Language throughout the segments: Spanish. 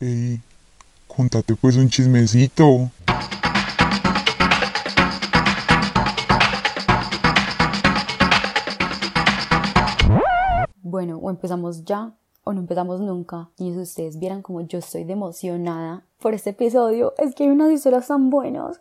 Ey, contate pues un chismecito. Bueno, o empezamos ya o no empezamos nunca. Y si ustedes vieran como yo estoy de emocionada por este episodio, es que hay unas historias tan buenas.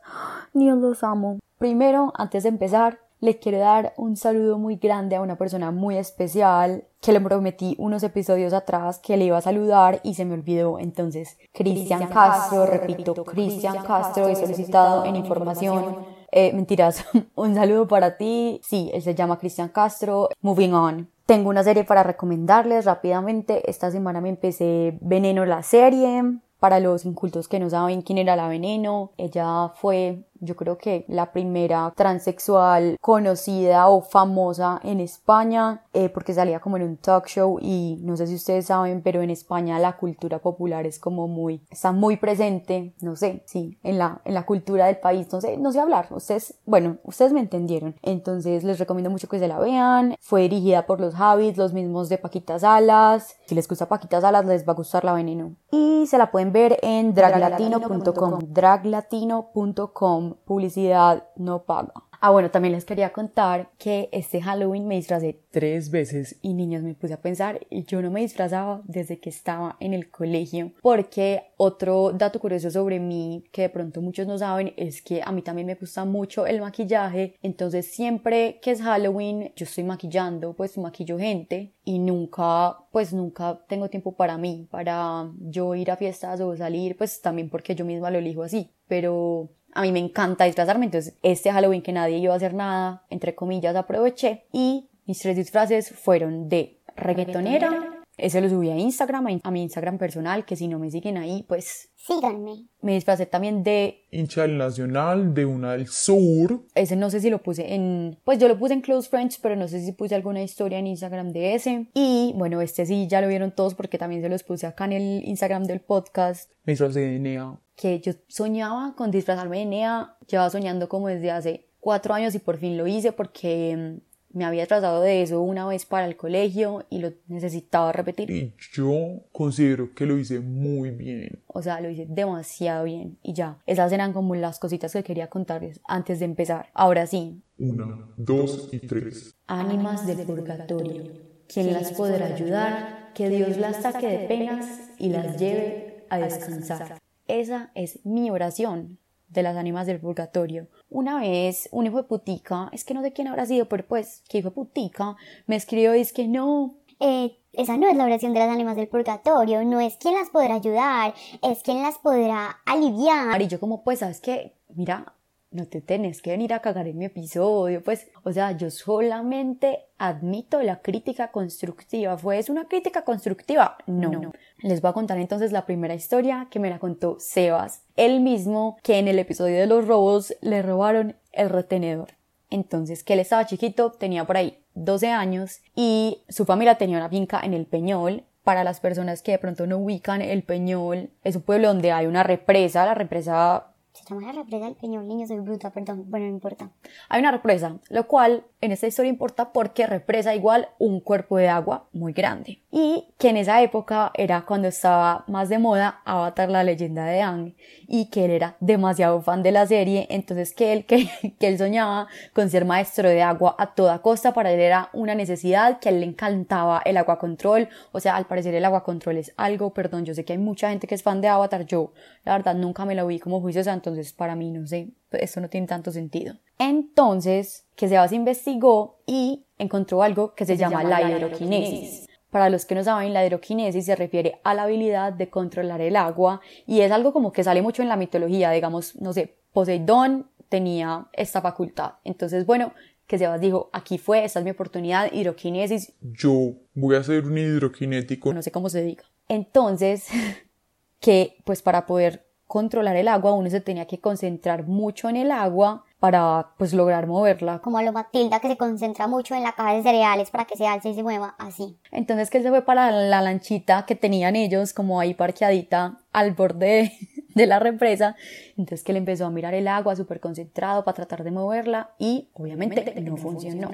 Dios los amo. Primero, antes de empezar, le quiero dar un saludo muy grande a una persona muy especial que le prometí unos episodios atrás que le iba a saludar y se me olvidó. Entonces, Cristian Castro, repito, Cristian Castro, he solicitado en información. Eh, mentiras, un saludo para ti. Sí, él se llama Cristian Castro. Moving on. Tengo una serie para recomendarles rápidamente. Esta semana me empecé Veneno la serie. Para los incultos que no saben quién era la Veneno, ella fue yo creo que la primera transexual conocida o famosa en España, eh, porque salía como en un talk show y no sé si ustedes saben, pero en España la cultura popular es como muy, está muy presente, no sé, sí, en la, en la cultura del país, no sé, no sé hablar, ustedes, bueno, ustedes me entendieron, entonces les recomiendo mucho que se la vean, fue dirigida por los Javis, los mismos de Paquita Salas, si les gusta Paquita Salas les va a gustar La Veneno, y se la pueden ver en draglatino.com, draglatino.com publicidad no paga. Ah, bueno, también les quería contar que este Halloween me disfrazé tres veces y niños me puse a pensar y yo no me disfrazaba desde que estaba en el colegio porque otro dato curioso sobre mí que de pronto muchos no saben es que a mí también me gusta mucho el maquillaje entonces siempre que es Halloween yo estoy maquillando pues maquillo gente y nunca pues nunca tengo tiempo para mí para yo ir a fiestas o salir pues también porque yo misma lo elijo así pero a mí me encanta disfrazarme, entonces este Halloween que nadie iba a hacer nada, entre comillas, aproveché y mis tres disfraces fueron de reggaetonera, ese lo subí a Instagram, a mi Instagram personal, que si no me siguen ahí, pues síganme. Me disfrazé también de hincha del Nacional, de una del Sur. Ese no sé si lo puse en, pues yo lo puse en Close Friends, pero no sé si puse alguna historia en Instagram de ese. Y bueno, este sí ya lo vieron todos porque también se los puse acá en el Instagram del podcast. Me disfrazé de Nea. Que yo soñaba con disfrazarme de Nea, llevaba soñando como desde hace cuatro años y por fin lo hice porque me había tratado de eso una vez para el colegio y lo necesitaba repetir. Y yo considero que lo hice muy bien. O sea, lo hice demasiado bien y ya. Esas eran como las cositas que quería contarles antes de empezar. Ahora sí. Una, dos y tres. Ánimas del purgatorio. ¿Quién las podrá ayudar? Que Dios las saque de penas y las lleve a descansar. Esa es mi oración de las ánimas del purgatorio. Una vez, un hijo de putica, es que no sé quién habrá sido, pero pues, que hijo de putica, me escribió y es que no. Eh, esa no es la oración de las ánimas del purgatorio, no es quien las podrá ayudar, es quien las podrá aliviar. Y yo como, pues, ¿sabes qué? Mira, no te tenés que venir a cagar en mi episodio, pues, o sea, yo solamente admito la crítica constructiva. ¿Fue es una crítica constructiva? No. no. Les voy a contar entonces la primera historia que me la contó Sebas, él mismo que en el episodio de los robos le robaron el retenedor. Entonces, que él estaba chiquito, tenía por ahí 12 años y su familia tenía una finca en el Peñol. Para las personas que de pronto no ubican, el Peñol es un pueblo donde hay una represa, la represa se la represa del Peñol, niño, soy bruta, perdón. Bueno, no importa. Hay una represa, lo cual en esta historia importa porque represa igual un cuerpo de agua muy grande. Y que en esa época era cuando estaba más de moda Avatar la leyenda de Aang y que él era demasiado fan de la serie, entonces que él, que, que él soñaba con ser maestro de agua a toda costa, para él era una necesidad, que a él le encantaba el agua control, o sea, al parecer el agua control es algo, perdón, yo sé que hay mucha gente que es fan de Avatar, yo la verdad nunca me lo vi como juicio santo, entonces para mí no sé, esto no tiene tanto sentido. Entonces, que Sebas investigó y encontró algo que se, llama, la hidroquinesis. Para los que no saben, la hidroquinesis se refiere a la habilidad de controlar el agua y es algo como que sale mucho en la mitología, digamos, no sé, Poseidón tenía esta facultad. Entonces, bueno, que Sebas dijo, aquí fue, esta es mi oportunidad, hidroquinesis. Yo voy a ser un hidroquinético. No sé cómo se diga. Entonces, que pues para poder controlar el agua, uno se tenía que concentrar mucho en el agua para pues lograr moverla. Como a lo Matilda que se concentra mucho en la caja de cereales para que se alce y se mueva así. Entonces que él se fue para la lanchita que tenían ellos como ahí parqueadita al borde de la represa. Entonces que él empezó a mirar el agua súper concentrado para tratar de moverla y obviamente no funcionó.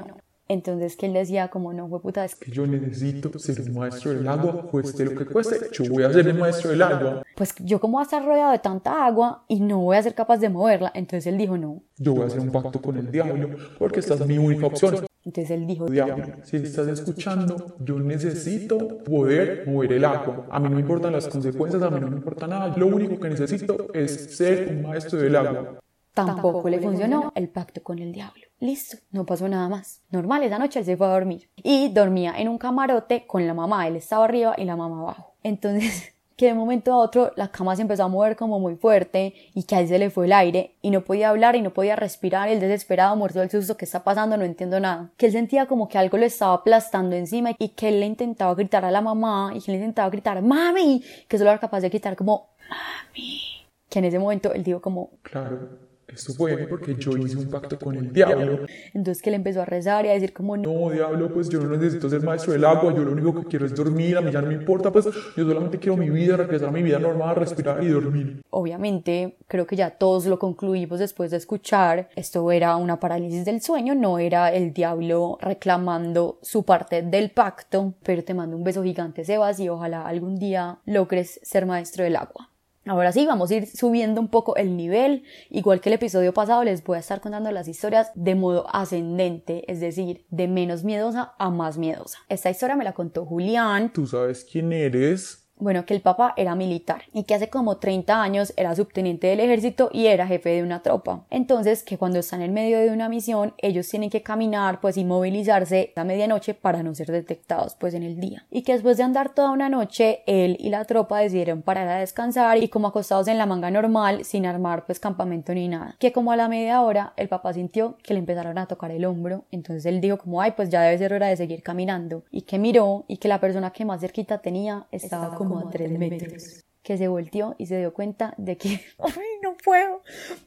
Entonces que él decía como no, fue puta, es Que yo necesito ser un maestro del agua, cueste lo que cueste, yo voy a ser el maestro del agua. pues yo como voy a estar rodeado de tanta agua y no voy a ser capaz de moverla. Entonces él dijo no. Yo voy a hacer un pacto con el diablo, porque esta es mi única opción. Entonces él dijo Diablo, si estás escuchando, yo necesito poder mover el agua. A mí no me importan las consecuencias, a mí no me importa nada. Lo único que necesito es ser un maestro del agua. Tampoco le funcionó el pacto con el diablo. Listo, no pasó nada más. Normal, esa noche él se fue a dormir. Y dormía en un camarote con la mamá. Él estaba arriba y la mamá abajo. Entonces, que de momento a otro la cama se empezó a mover como muy fuerte y que a él se le fue el aire y no podía hablar y no podía respirar. El desesperado, muerto del susto, ¿qué está pasando? No entiendo nada. Que él sentía como que algo lo estaba aplastando encima y que él le intentaba gritar a la mamá y que le intentaba gritar, ¡Mami! Que solo era capaz de gritar como, ¡Mami! Que en ese momento él dijo como, Claro, esto fue porque yo hice un pacto con el diablo. entonces que él empezó a rezar y a decir como, no, No, diablo, pues yo no necesito ser maestro del agua, yo lo único que quiero es dormir, a mí ya no me importa, pues yo solamente quiero mi vida, regresar a mi vida normal, respirar y dormir. obviamente creo que ya todos lo concluimos después de escuchar, esto era una parálisis del sueño, no era el diablo reclamando su parte del pacto, pero te mando un beso gigante Sebas y ojalá algún día logres ser maestro del agua. Ahora sí, vamos a ir subiendo un poco el nivel. Igual que el episodio pasado, les voy a estar contando las historias de modo ascendente, es decir, de menos miedosa a más miedosa. Esta historia me la contó Julián, Tú sabes quién eres. Bueno, que el papá era militar y que hace como 30 años era subteniente del ejército y era jefe de una tropa. Entonces, que cuando están en medio de una misión, ellos tienen que caminar, pues, y movilizarse a medianoche para no ser detectados, pues, en el día. Y que después de andar toda una noche, él y la tropa decidieron parar a descansar y como acostados en la manga normal, sin armar, pues, campamento ni nada. Que como a la media hora, el papá sintió que le empezaron a tocar el hombro. Entonces él dijo como, ay, pues ya debe ser hora de seguir caminando. Y que miró y que la persona que más cerquita tenía estaba como a tres metros. Que se volteó y se dio cuenta de que, ay, no puedo.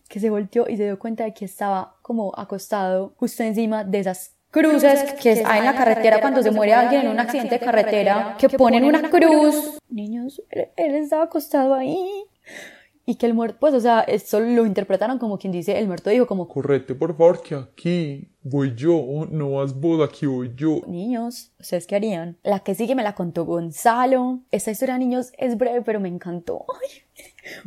Que se volteó y se dio cuenta de que estaba como acostado justo encima de esas cruces que hay en la carretera cuando se muere alguien en un accidente de carretera, que ponen una cruz. Niños, él, él estaba acostado ahí. Y que el muerto, pues, o sea, esto lo interpretaron como quien dice, el muerto dijo como, Correte, por favor, que aquí voy yo, no vas vos, aquí voy yo. niños, ¿ustedes qué harían? La que sigue me la contó Gonzalo. Esta historia, niños, es breve, pero me encantó. Ay.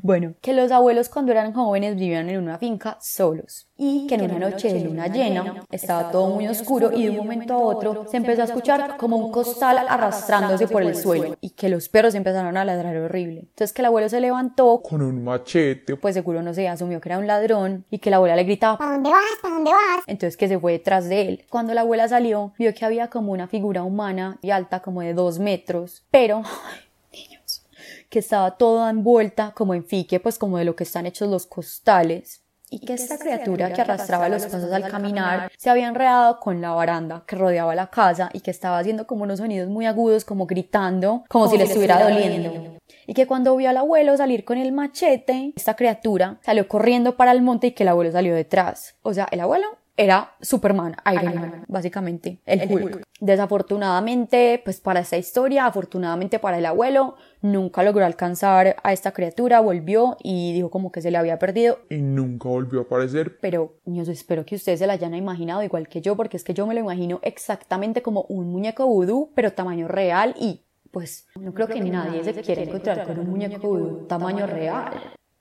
Bueno, que los abuelos cuando eran jóvenes vivían en una finca solos y que en una noche de luna llena estaba todo muy oscuro y de un momento a otro se empezó a escuchar como un costal arrastrándose por el suelo y que los perros empezaron a ladrar horrible. Entonces que el abuelo se levantó, Con un machete. pues seguro no sé, asumió que era un ladrón y que la abuela le gritaba ¿Para dónde vas? ¿Para dónde vas? entonces que se fue detrás de él. Cuando la abuela salió, vio que había como una figura humana y alta como de dos metros, pero, que estaba toda envuelta como en fique, pues como de lo que están hechos los costales. Y que esta criatura que arrastraba los pasos al caminar se había enredado con la baranda que rodeaba la casa y que estaba haciendo como unos sonidos muy agudos, como gritando, como, si le estuviera doliendo. Y que cuando vio al abuelo salir con el machete, esta criatura salió corriendo para el monte y que el abuelo salió detrás. O sea, el abuelo era Superman, Iron Man, básicamente, el Hulk. Desafortunadamente, pues para esta historia, afortunadamente para el abuelo, nunca logró alcanzar a esta criatura, volvió y dijo como que se le había perdido. Y nunca volvió a aparecer. Pero, niños, espero que ustedes se la hayan imaginado igual que yo, porque es que yo me lo imagino exactamente como un muñeco vudú, pero tamaño real y pues no creo que ni nadie se quiera encontrar con un muñeco vudú tamaño real.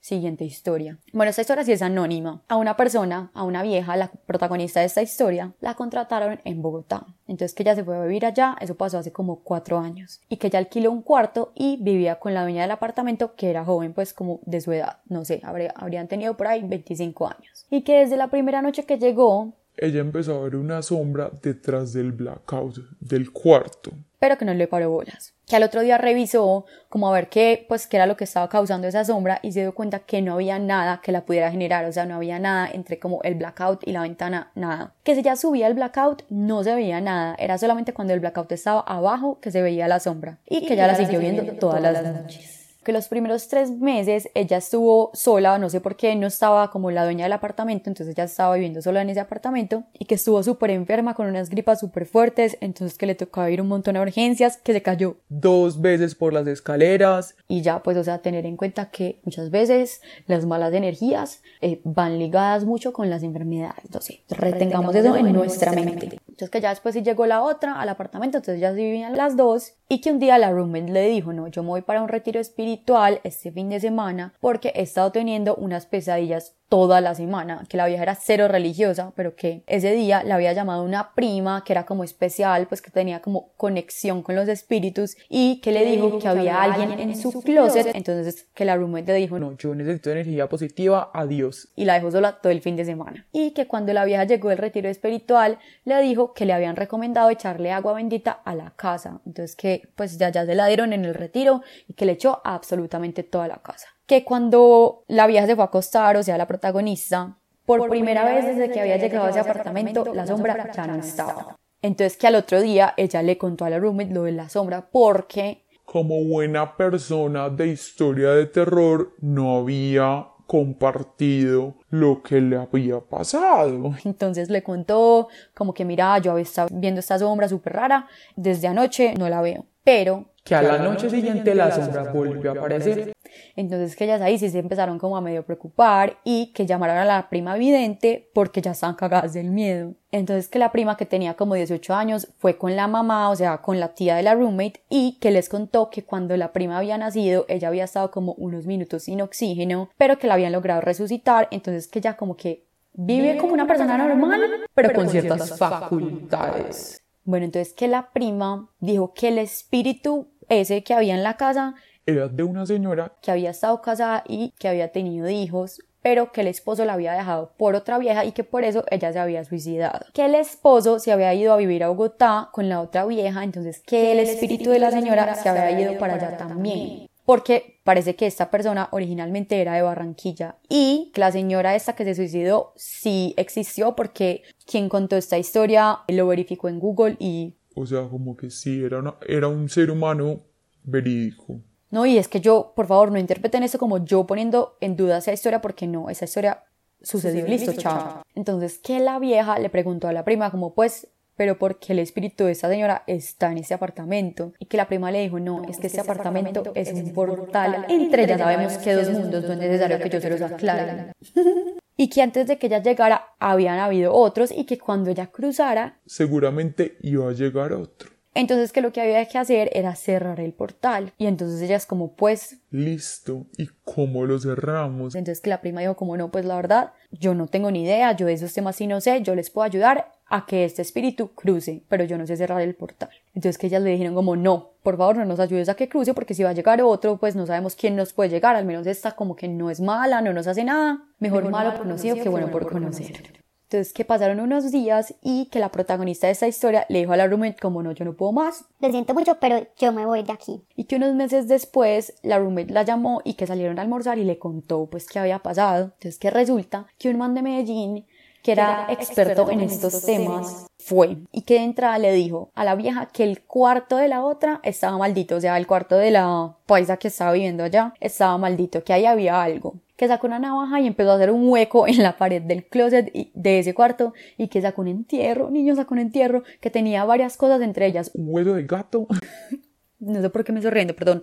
Siguiente historia. Bueno, esta historia sí es anónima. A una persona, a una vieja, la protagonista de esta historia, la contrataron en Bogotá. Entonces que ella se fue a vivir allá, eso pasó hace como cuatro años. Y que ella alquiló un cuarto y vivía con la dueña del apartamento, que era joven, pues como de su edad. No sé, habría- habrían tenido por ahí 25 años. Y que desde la primera noche que llegó, Ella empezó a ver una sombra detrás del blackout del cuarto. pero que no le paró bolas. Que al otro día revisó como a ver qué, pues, qué era lo que estaba causando esa sombra y se dio cuenta que no había nada que la pudiera generar, o sea, no había nada entre como el blackout y la ventana, nada. Que si ya subía el blackout no se veía nada, era solamente cuando el blackout estaba abajo que se veía la sombra y que ya la siguió viendo todas las noches que los primeros tres meses ella estuvo sola, no sé por qué, no estaba como la dueña del apartamento, entonces ella estaba viviendo sola en ese apartamento y que estuvo súper enferma con unas gripas súper fuertes, entonces que le tocaba ir un montón a urgencias, que se cayó Dos veces por las escaleras. y ya pues o sea tener en cuenta que muchas veces las malas energías eh, van ligadas mucho con las enfermedades, sé, retengamos eso en nuestra mente. Entonces que ya después sí llegó la otra al apartamento, entonces ya sí vivían las dos y que un día la roommate le dijo, no, yo me voy para un retiro espiritual este fin de semana porque he estado teniendo unas pesadillas toda la semana, que la vieja era cero religiosa, pero que ese día la había llamado una prima que era como especial, pues que tenía como conexión con los espíritus y que le dijo que había alguien en su closet, entonces que la roommate le dijo, No, yo necesito energía positiva, adiós. y la dejó sola todo el fin de semana. Y que cuando la vieja llegó del retiro espiritual, le dijo que le habían recomendado echarle agua bendita a la casa. Entonces que pues ya, ya se la dieron en el retiro y que le echó absolutamente toda la casa. Que cuando la vieja se fue a acostar, o sea, la protagonista, por, primera vez desde que había llegado a ese apartamento, la sombra ya no estaba. Entonces que al otro día ella le contó a la roommate lo de la sombra porque Como buena persona de historia de terror, no había compartido lo que le había pasado. Entonces le contó como que mira, yo estaba viendo esta sombra súper rara, desde anoche no la veo, pero Que a la noche siguiente la sombra volvió a aparecer. entonces que ellas ahí sí se empezaron como a medio preocupar y que llamaron a la prima vidente porque ya estaban cagadas del miedo. Entonces que la prima que tenía como 18 años fue con la mamá, o sea, con la tía de la roommate y que les contó que cuando la prima había nacido ella había estado como unos minutos sin oxígeno, pero que la habían logrado resucitar, entonces que ella como que vive como una persona normal, pero con ciertas facultades. Bueno, entonces que la prima dijo que el espíritu ese que había en la casa Era de una señora que había estado casada y que había tenido hijos, pero que el esposo la había dejado por otra vieja y que por eso ella se había suicidado. Que el esposo se había ido a vivir a Bogotá con la otra vieja, entonces que el espíritu de la señora se había ido para allá también. Porque parece que esta persona originalmente era de Barranquilla y que la señora esta que se suicidó sí existió porque quien contó esta historia lo verificó en Google y O sea, como que sí, era, una- era un ser humano verídico. No, y es que yo, por favor, no interpreten eso como yo poniendo en duda esa historia, porque no, esa historia sucedió y listo, chao. Entonces, que la vieja le preguntó a la prima, como, pues, pero ¿por qué el espíritu de esa señora está en ese apartamento? Y que la prima le dijo, no, es que este apartamento es un portal entre ya sabemos que dos mundos, no es necesario que yo se los aclare. y que antes de que ella llegara habían habido otros y que cuando ella cruzara Seguramente iba a llegar otro. entonces que lo que había que hacer era cerrar el portal. Y entonces ella es como, pues, Listo. ¿Y cómo lo cerramos? Entonces que la prima dijo como no, pues la verdad, yo no tengo ni idea, yo de esos temas sí no sé, yo les puedo ayudar a que este espíritu cruce, pero yo no sé cerrar el portal. Entonces que ellas le dijeron como no, por favor no nos ayudes a que cruce porque si va a llegar otro, pues no sabemos quién nos puede llegar, al menos esta como que no es mala, no nos hace nada, mejor, malo por conocido que bueno por conocer. Entonces que pasaron unos días y que la protagonista de esta historia le dijo a la roommate como no, yo no puedo más, Lo siento mucho, pero yo me voy de aquí. y que unos meses después la roommate la llamó y que salieron a almorzar y le contó pues qué había pasado. Entonces que resulta que un man de Medellín que era experto en estos temas fue. Y que de entrada le dijo a la vieja que el cuarto de la otra estaba maldito, o sea, el cuarto de la paisa que estaba viviendo allá estaba maldito, que ahí había algo. Que sacó una navaja y empezó a hacer un hueco en la pared del closet y- de ese cuarto y que sacó un entierro, niño sacó un entierro que tenía varias cosas entre ellas, ¿Un hueso de gato? no sé por qué me estoy riendo, perdón,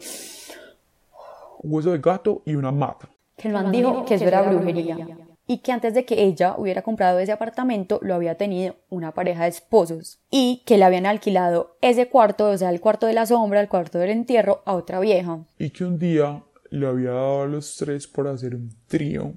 Un hueso de gato y una mata. que el man dijo que eso era brujería y que antes de que ella hubiera comprado ese apartamento lo había tenido una pareja de esposos y que le habían alquilado ese cuarto, o sea, el cuarto de la sombra, el cuarto del entierro a otra vieja Y que un día le había dado a los tres por hacer un trío.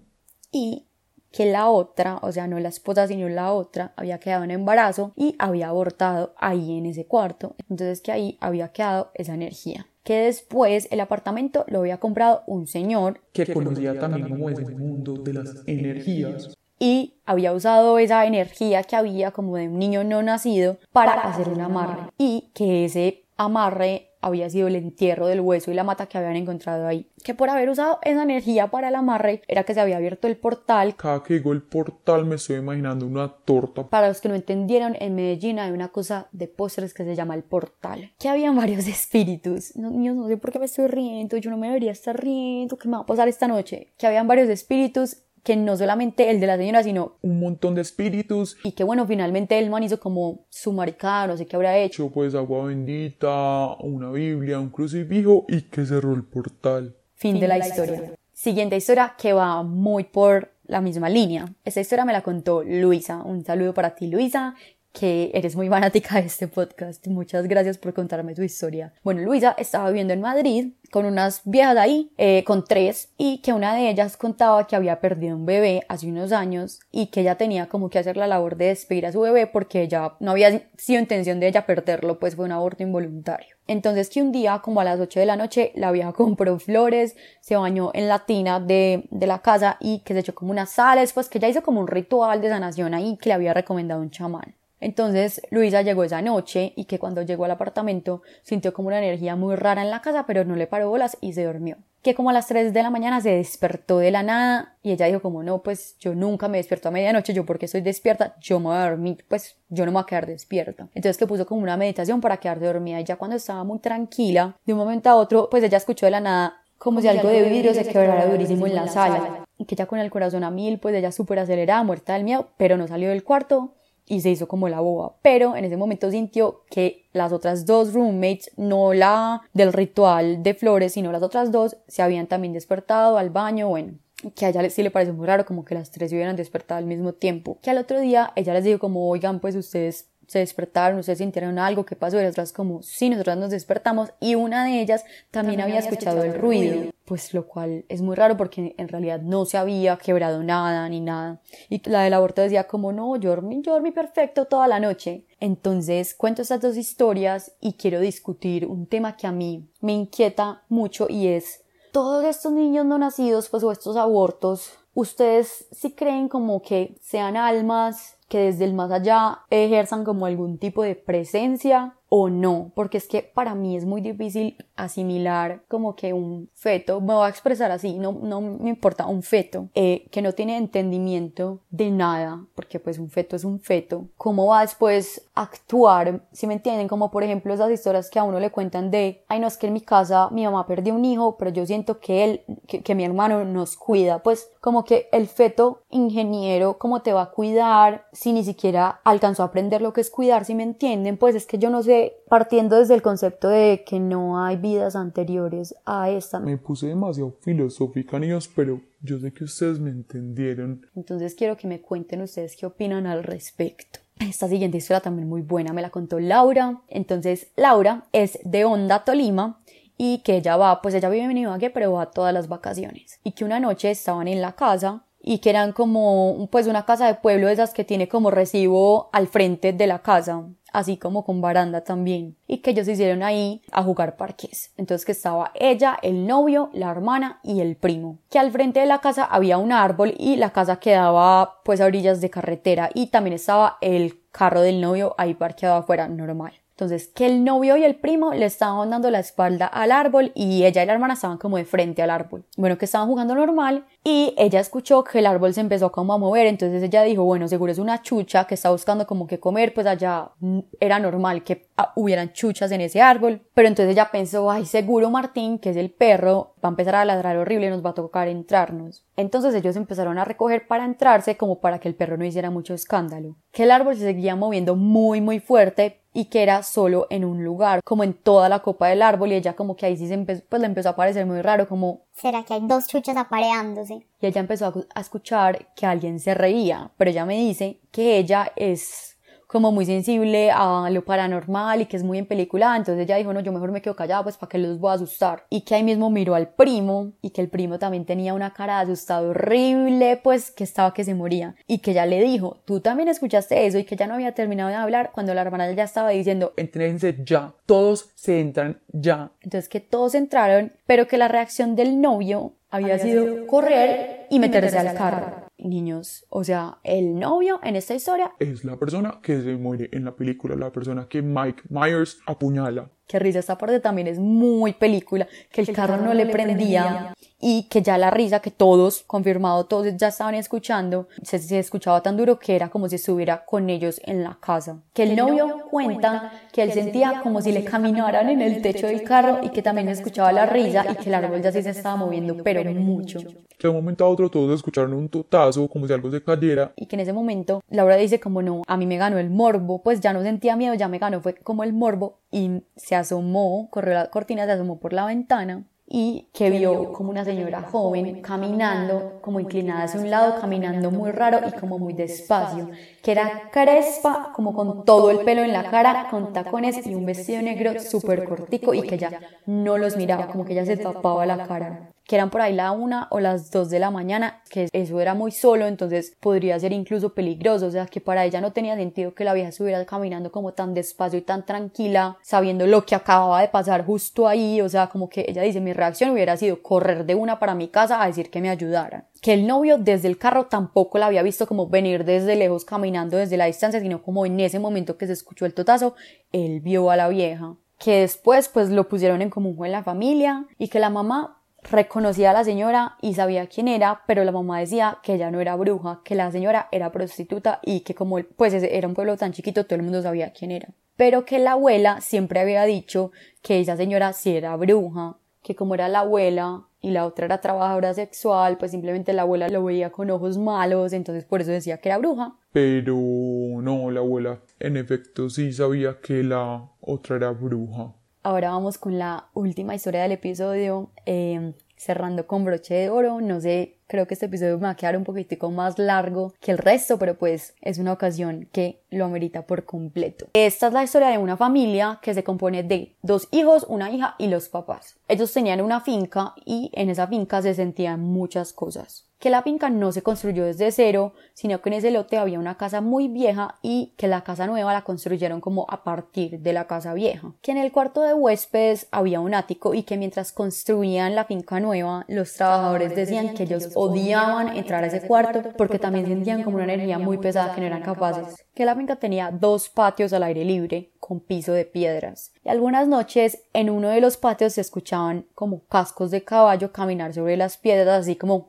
y que la otra, o sea, no la esposa sino la otra, había quedado en embarazo y había abortado ahí en ese cuarto. Entonces que ahí había quedado esa energía. Que después el apartamento lo había comprado un señor Que conocía también como ese mundo de las energías. y había usado esa energía que había como de un niño no nacido para hacer un amarre y que ese amarre había sido el entierro del hueso y la mata que habían encontrado ahí. Que por haber usado esa energía para el amarre era que se había abierto el portal. Cada que digo el portal me estoy imaginando una torta. Para los que no entendieron, en Medellín hay una cosa de postres que se llama el portal. Que habían varios espíritus. No, niños, no sé por qué me estoy riendo. Yo no me debería estar riendo. ¿Qué me va a pasar esta noche? Que habían varios espíritus que no solamente el de la señora, sino Un montón de espíritus. y que bueno, finalmente el man hizo como su maricada, no sé qué habrá hecho. Hecho pues agua bendita, una Biblia, un crucifijo y que cerró el portal. Fin, de la, historia. Siguiente historia que va muy por la misma línea. Esta historia me la contó Luisa. Un saludo para ti, Luisa. Que eres muy fanática de este podcast. Muchas gracias por contarme tu historia. Bueno, Luisa estaba viviendo en Madrid con unas viejas ahí, eh, con tres, y que una de ellas contaba que había perdido un bebé hace unos años y que ella tenía como que hacer la labor de despedir a su bebé porque ella no había sido intención de ella perderlo, pues fue un aborto involuntario. Entonces que un día, como a las 8 de la noche, la vieja compró flores, se bañó en la tina de, de la casa y que se echó como unas sales, pues que ella hizo como un ritual de sanación ahí que le había recomendado un chamán. Entonces Luisa llegó esa noche y que cuando llegó al apartamento sintió como una energía muy rara en la casa, pero no le paró bolas y se durmió. Que como a las 3 de la mañana se despertó de la nada y ella dijo como no, pues yo nunca me despierto a medianoche, yo porque estoy despierta, yo me voy a dormir, pues yo no me voy a quedar despierta. Entonces que puso como una meditación para quedarse dormida y ya cuando estaba muy tranquila, de un momento a otro, pues ella escuchó de la nada como si algo de vidrio se quebrara durísimo en la sala. Y que ya con el corazón a mil, pues ella súper acelerada, muerta del miedo, pero no salió del cuarto y se hizo como la boba. Pero en ese momento sintió que las otras dos roommates, no la del ritual de flores, sino las otras dos, se habían también despertado al baño, bueno, que a ella sí le pareció muy raro como que las tres hubieran despertado al mismo tiempo. Que al otro día ella les dijo como, oigan, pues ustedes se despertaron, ustedes sintieron algo, ¿qué pasó? Y otras como, sí, nosotras nos despertamos y una de ellas también, había escuchado, el ruido, pues lo cual es muy raro porque en realidad no se había quebrado nada ni nada. Y la del aborto decía como, no, yo dormí, yo dormí perfecto toda la noche. Entonces cuento estas dos historias y quiero discutir un tema que a mí me inquieta mucho y es todos estos niños no nacidos, pues o estos abortos, ustedes sí creen como que sean almas que desde el más allá ejerzan como algún tipo de presencia o no, porque es que para mí es muy difícil asimilar como que un feto, me voy a expresar así, no, no me importa, un feto eh, que no tiene entendimiento de nada, porque pues un feto es un feto, cómo va después actuar, si me entienden, como por ejemplo esas historias que a uno le cuentan de, ay no, es que en mi casa mi mamá perdió un hijo, pero yo siento que él, que, que mi hermano nos cuida, pues como que el feto ingeniero, cómo te va a cuidar si ni siquiera alcanzó a aprender lo que es cuidar, si me entienden, pues es que yo no sé partiendo desde el concepto de que no hay vidas anteriores a esta. Me puse demasiado filosófica, niños, pero yo sé que ustedes me entendieron. Entonces quiero que me cuenten ustedes qué opinan al respecto. Esta siguiente historia también muy buena, me la contó Laura. Entonces, Laura es de Honda, Tolima, y que ella va, pues ella vive en Ibagué, pero va todas las vacaciones. Y que una noche estaban en la casa y que eran como pues una casa de pueblo de esas que tiene como recibo al frente de la casa así como con baranda también, y que ellos se hicieron ahí a jugar parques. Entonces que estaba ella, el novio, la hermana y el primo. Que al frente de la casa había un árbol y la casa quedaba pues a orillas de carretera y también estaba el carro del novio ahí parqueado afuera normal. Entonces, que el novio y el primo le estaban dando la espalda al árbol y ella y la hermana estaban como de frente al árbol. Bueno, que estaban jugando normal y ella escuchó que el árbol se empezó como a mover, entonces ella dijo, bueno, seguro es una chucha que está buscando como que comer, pues allá era normal que ah, hubieran chuchas en ese árbol. Pero entonces ella pensó, ay, seguro Martín, que es el perro, va a empezar a ladrar horrible y nos va a tocar entrarnos. Entonces ellos empezaron a recoger para entrarse como para que el perro no hiciera mucho escándalo. Que el árbol se seguía moviendo muy muy fuerte y que era solo en un lugar, como en toda la copa del árbol y ella como que ahí sí se empezó, pues le empezó a parecer muy raro, como ¿Será que hay dos chuchas apareándose? Y ella empezó a escuchar que alguien se reía, pero ella me dice que ella es como muy sensible a lo paranormal y que es muy en película, entonces ella dijo, no, yo mejor me quedo callada pues para que los voy a asustar. Y que ahí mismo miró al primo y que el primo también tenía una cara de asustado horrible, pues que estaba que se moría. Y que ella le dijo, tú también escuchaste eso y que ya no había terminado de hablar cuando la hermana ya estaba diciendo, entrénse ya, todos se entran ya. Entonces que todos entraron, pero que la reacción del novio había, sido, correr y meterse, al carro niños. O sea, el novio en esta historia es la persona que se muere en la película, la persona que Mike Myers apuñala. Qué risa, esta parte también es muy película, que el, carro, no, le prendía, y que ya la risa que todos, confirmado, todos ya estaban escuchando, se, se escuchaba tan duro que era como si estuviera con ellos en la casa. Que el, novio, cuenta que él sentía como si le caminaran en el techo del carro y que también escuchaba la risa y que el árbol ya sí se estaba moviendo, pero mucho. Que de un momento a otro todos escucharon un totazo como si algo se cayera. Y que en ese momento Laura dice como no, a mí me ganó el morbo, pues ya no sentía miedo, ya me ganó, fue como el morbo y se asomó, corrió la cortina, se asomó por la ventana y que vio como una señora joven caminando, como inclinada hacia un lado, caminando muy raro y como muy despacio, que era crespa, como con todo el pelo en la cara, con tacones y un vestido negro súper cortico y que ella no los miraba, como que ella se tapaba la cara que eran por ahí la una o las dos de la mañana, que eso era muy solo, entonces podría ser incluso peligroso, o sea que para ella no tenía sentido que la vieja estuviera caminando como tan despacio y tan tranquila, sabiendo lo que acababa de pasar justo ahí, o sea, como que ella dice, mi reacción hubiera sido correr de una para mi casa a decir que me ayudaran. Que el novio desde el carro tampoco la había visto como venir desde lejos caminando desde la distancia, sino como en ese momento que se escuchó el totazo, él vio a la vieja que después pues lo pusieron en común con la familia y que la mamá reconocía a la señora y sabía quién era, pero la mamá decía que ella no era bruja, que la señora era prostituta y que como pues era un pueblo tan chiquito todo el mundo sabía quién era. Pero que la abuela siempre había dicho que esa señora sí era bruja, que como era la abuela y la otra era trabajadora sexual, pues simplemente la abuela lo veía con ojos malos, entonces por eso decía que era bruja. Pero no, la abuela en efecto sí sabía que la otra era bruja. Ahora vamos con la última historia del episodio, em, cerrando con broche de oro. No sé, creo que este episodio va a quedar un poquitico más largo que el resto, pero pues es una ocasión que lo amerita por completo. Esta es la historia de una familia que se compone de dos hijos, una hija y los papás. Ellos tenían una finca y en esa finca se sentían muchas cosas que la finca no se construyó desde cero, sino que en ese lote había una casa muy vieja y que la casa nueva la construyeron como a partir de la casa vieja. Que en el cuarto de huéspedes había un ático y que mientras construían la finca nueva, los trabajadores decían que ellos odiaban entrar a ese cuarto porque también sentían como una energía muy pesada que no eran capaces. Que la finca tenía dos patios al aire libre con piso de piedras. Y algunas noches en uno de los patios se escuchaban como cascos de caballo caminar sobre las piedras así como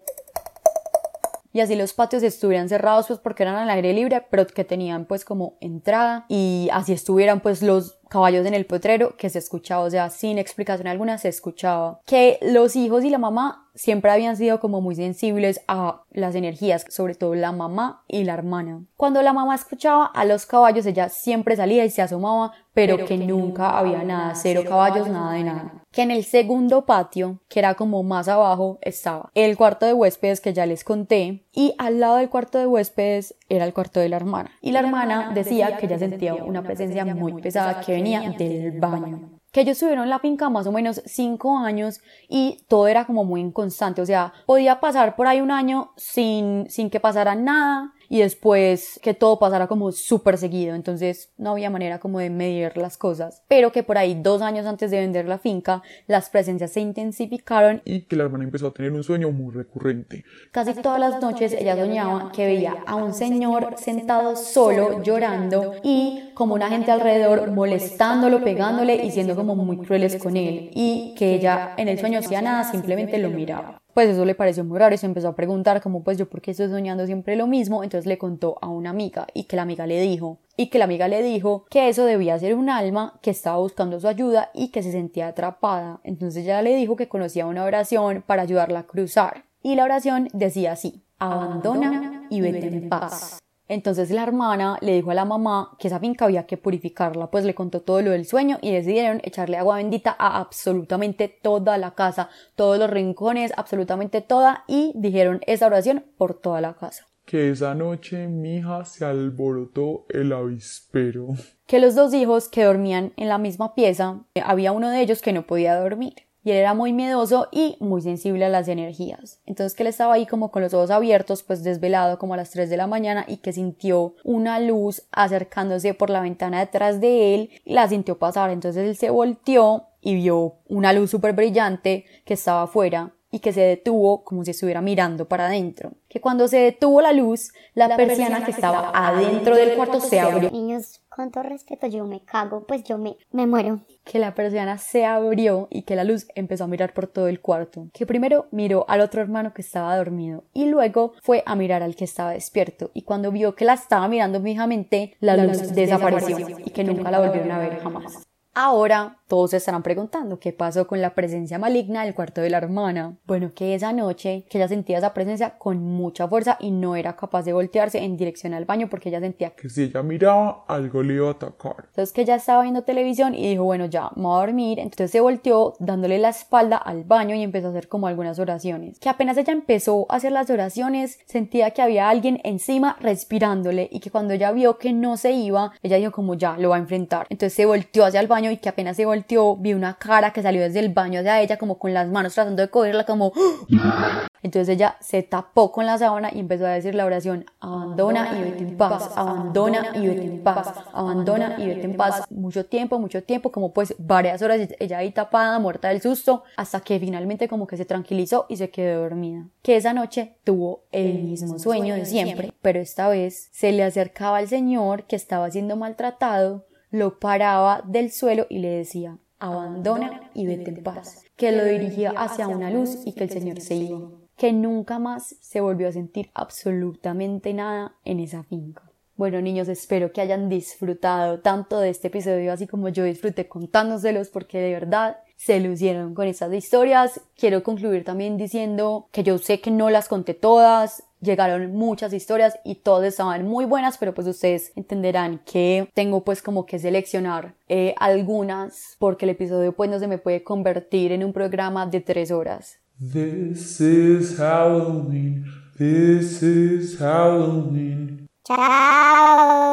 y así los patios estuvieran cerrados pues porque eran al aire libre pero que tenían pues como entrada y así estuvieran pues los caballos en el potrero que se escuchaba, o sea, sin explicación alguna se escuchaba. Que los hijos y la mamá siempre habían sido como muy sensibles a las energías, sobre todo la mamá y la hermana. Cuando la mamá escuchaba a los caballos, ella siempre salía y se asomaba, pero, que, nunca había nada, cero caballos, nada de nada. Que en el segundo patio, que era como más abajo, estaba el cuarto de huéspedes que ya les conté, y al lado del cuarto de huéspedes era el cuarto de la hermana. Y la hermana decía que ella sentía una presencia muy pesada que venía del baño. Que ellos tuvieron la finca más o menos cinco años y todo era como muy inconstante, o sea, podía pasar por ahí un año sin, sin que pasara nada y después que todo pasara como súper seguido, entonces no había manera como de medir las cosas, pero que por ahí dos años antes de vender la finca las presencias se intensificaron y que la hermana empezó a tener un sueño muy recurrente. Casi todas las noches ella soñaba que veía a un señor sentado solo llorando y como una gente alrededor molestándolo, pegándole y siendo como muy crueles con él. y que ella en el sueño hacía nada, simplemente lo miraba pues eso le pareció muy raro y se empezó a preguntar como pues yo por qué estoy soñando siempre lo mismo, entonces le contó a una amiga y que la amiga le dijo y que la amiga le dijo que eso debía ser un alma que estaba buscando su ayuda y que se sentía atrapada, entonces ella le dijo que conocía una oración para ayudarla a cruzar. Y la oración decía así, abandona y vete en paz. Entonces la hermana le dijo a la mamá que esa finca había que purificarla, pues le contó todo lo del sueño y decidieron echarle agua bendita a absolutamente toda la casa, todos los rincones, absolutamente toda y dijeron esa oración por toda la casa. Que esa noche mi hija se alborotó el avispero. Que los dos hijos que dormían en la misma pieza, había uno de ellos que no podía dormir y él era muy miedoso y muy sensible a las energías. Entonces que él estaba ahí como con los ojos abiertos, pues desvelado como a las 3 de la mañana y que sintió una luz acercándose por la ventana detrás de él y la sintió pasar. Entonces él se volteó y vio una luz súper brillante que estaba afuera y que se detuvo como si estuviera mirando para adentro. Que cuando se detuvo la luz, la, persiana, que estaba adentro del cuarto se abrió. Niños, con todo respeto, yo me cago, pues yo me, me muero. Que la persiana se abrió y que la luz empezó a mirar por todo el cuarto. Que primero miró al otro hermano que estaba dormido y luego fue a mirar al que estaba despierto. Y cuando vio que la estaba mirando fijamente, la, luz, desapareció, y que nunca la volvieron a ver jamás. Ahora todos se estarán preguntando qué pasó con la presencia maligna del cuarto de la hermana. Bueno, que esa noche que ella sentía esa presencia con mucha fuerza y no era capaz de voltearse en dirección al baño porque ella sentía que si ella miraba algo le iba a atacar. Entonces que ella estaba viendo televisión y dijo, bueno, ya, me voy a dormir. Entonces se volteó dándole la espalda al baño y empezó a hacer como algunas oraciones. Que apenas ella empezó a hacer las oraciones, sentía que había alguien encima respirándole y que cuando ella vio que no se iba, ella dijo como ya, lo va a enfrentar. Entonces se volteó hacia el baño y que apenas se volteó, vi una cara que salió desde el baño hacia ella como con las manos tratando de cogerla como... Entonces ella se tapó con la sábana y empezó a decir la oración, abandona y vete en paz, abandona y vete en paz, abandona y vete en paz. Mucho tiempo, mucho tiempo, como pues varias horas ella ahí tapada, muerta del susto, hasta que finalmente como que se tranquilizó y se quedó dormida. Que esa noche tuvo el mismo sueño de siempre, pero esta vez se le acercaba al señor que estaba siendo maltratado, lo paraba del suelo y le decía, abandona y vete en paz, que lo dirigía hacia una luz y que el señor se iba que nunca más se volvió a sentir absolutamente nada en esa finca. Bueno niños, espero que hayan disfrutado tanto de este episodio así como yo disfruté contándoselos porque de verdad se lucieron con estas historias. Quiero concluir también diciendo que yo sé que no las conté todas, llegaron muchas historias y todas estaban muy buenas, pero pues ustedes entenderán que tengo pues como que seleccionar eh, algunas porque el episodio pues no se me puede convertir en un programa de tres horas. This is Halloween. This is Halloween. Chao.